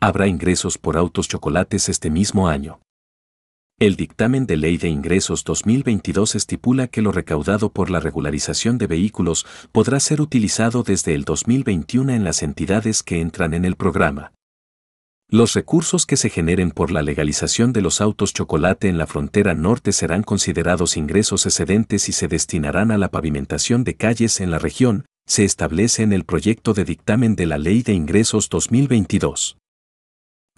habrá ingresos por autos chocolates este mismo año. El dictamen de Ley de Ingresos 2022 estipula que lo recaudado por la regularización de vehículos podrá ser utilizado desde el 2021 en las entidades que entran en el programa. Los recursos que se generen por la legalización de los autos chocolate en la frontera norte serán considerados ingresos excedentes y se destinarán a la pavimentación de calles en la región, se establece en el proyecto de dictamen de la Ley de Ingresos 2022.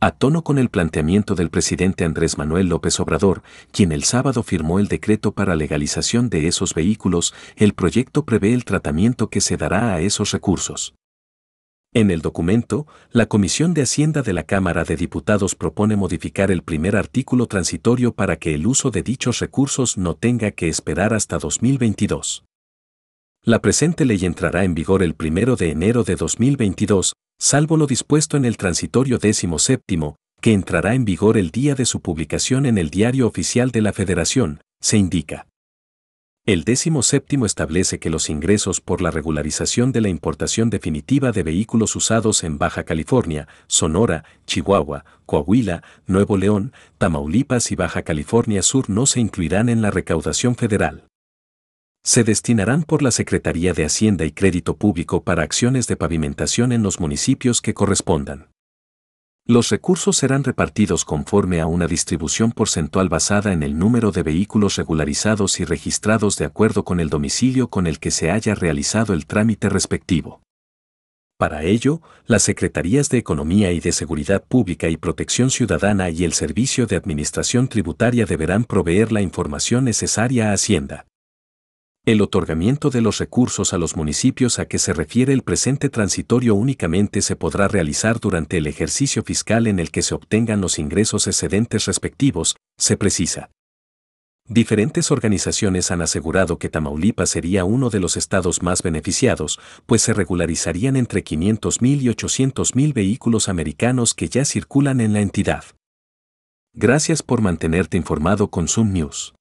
A tono con el planteamiento del presidente Andrés Manuel López Obrador, quien el sábado firmó el decreto para legalización de esos vehículos, el proyecto prevé el tratamiento que se dará a esos recursos. En el documento, la Comisión de Hacienda de la Cámara de Diputados propone modificar el primer artículo transitorio para que el uso de dichos recursos no tenga que esperar hasta 2022. La presente ley entrará en vigor el 1 de enero de 2022, salvo lo dispuesto en el transitorio décimo séptimo, que entrará en vigor el día de su publicación en el Diario Oficial de la Federación, se indica. El décimo séptimo establece que los ingresos por la regularización de la importación definitiva de vehículos usados en Baja California, Sonora, Chihuahua, Coahuila, Nuevo León, Tamaulipas y Baja California Sur no se incluirán en la recaudación federal. Se destinarán por la Secretaría de Hacienda y Crédito Público para acciones de pavimentación en los municipios que correspondan. Los recursos serán repartidos conforme a una distribución porcentual basada en el número de vehículos regularizados y registrados de acuerdo con el domicilio con el que se haya realizado el trámite respectivo. Para ello, las Secretarías de Economía y de Seguridad Pública y Protección Ciudadana y el Servicio de Administración Tributaria deberán proveer la información necesaria a Hacienda. El otorgamiento de los recursos a los municipios a que se refiere el presente transitorio únicamente se podrá realizar durante el ejercicio fiscal en el que se obtengan los ingresos excedentes respectivos, se precisa. Diferentes organizaciones han asegurado que Tamaulipas sería uno de los estados más beneficiados, pues se regularizarían entre 500.000 y 800.000 vehículos americanos que ya circulan en la entidad. Gracias por mantenerte informado con Zoom News.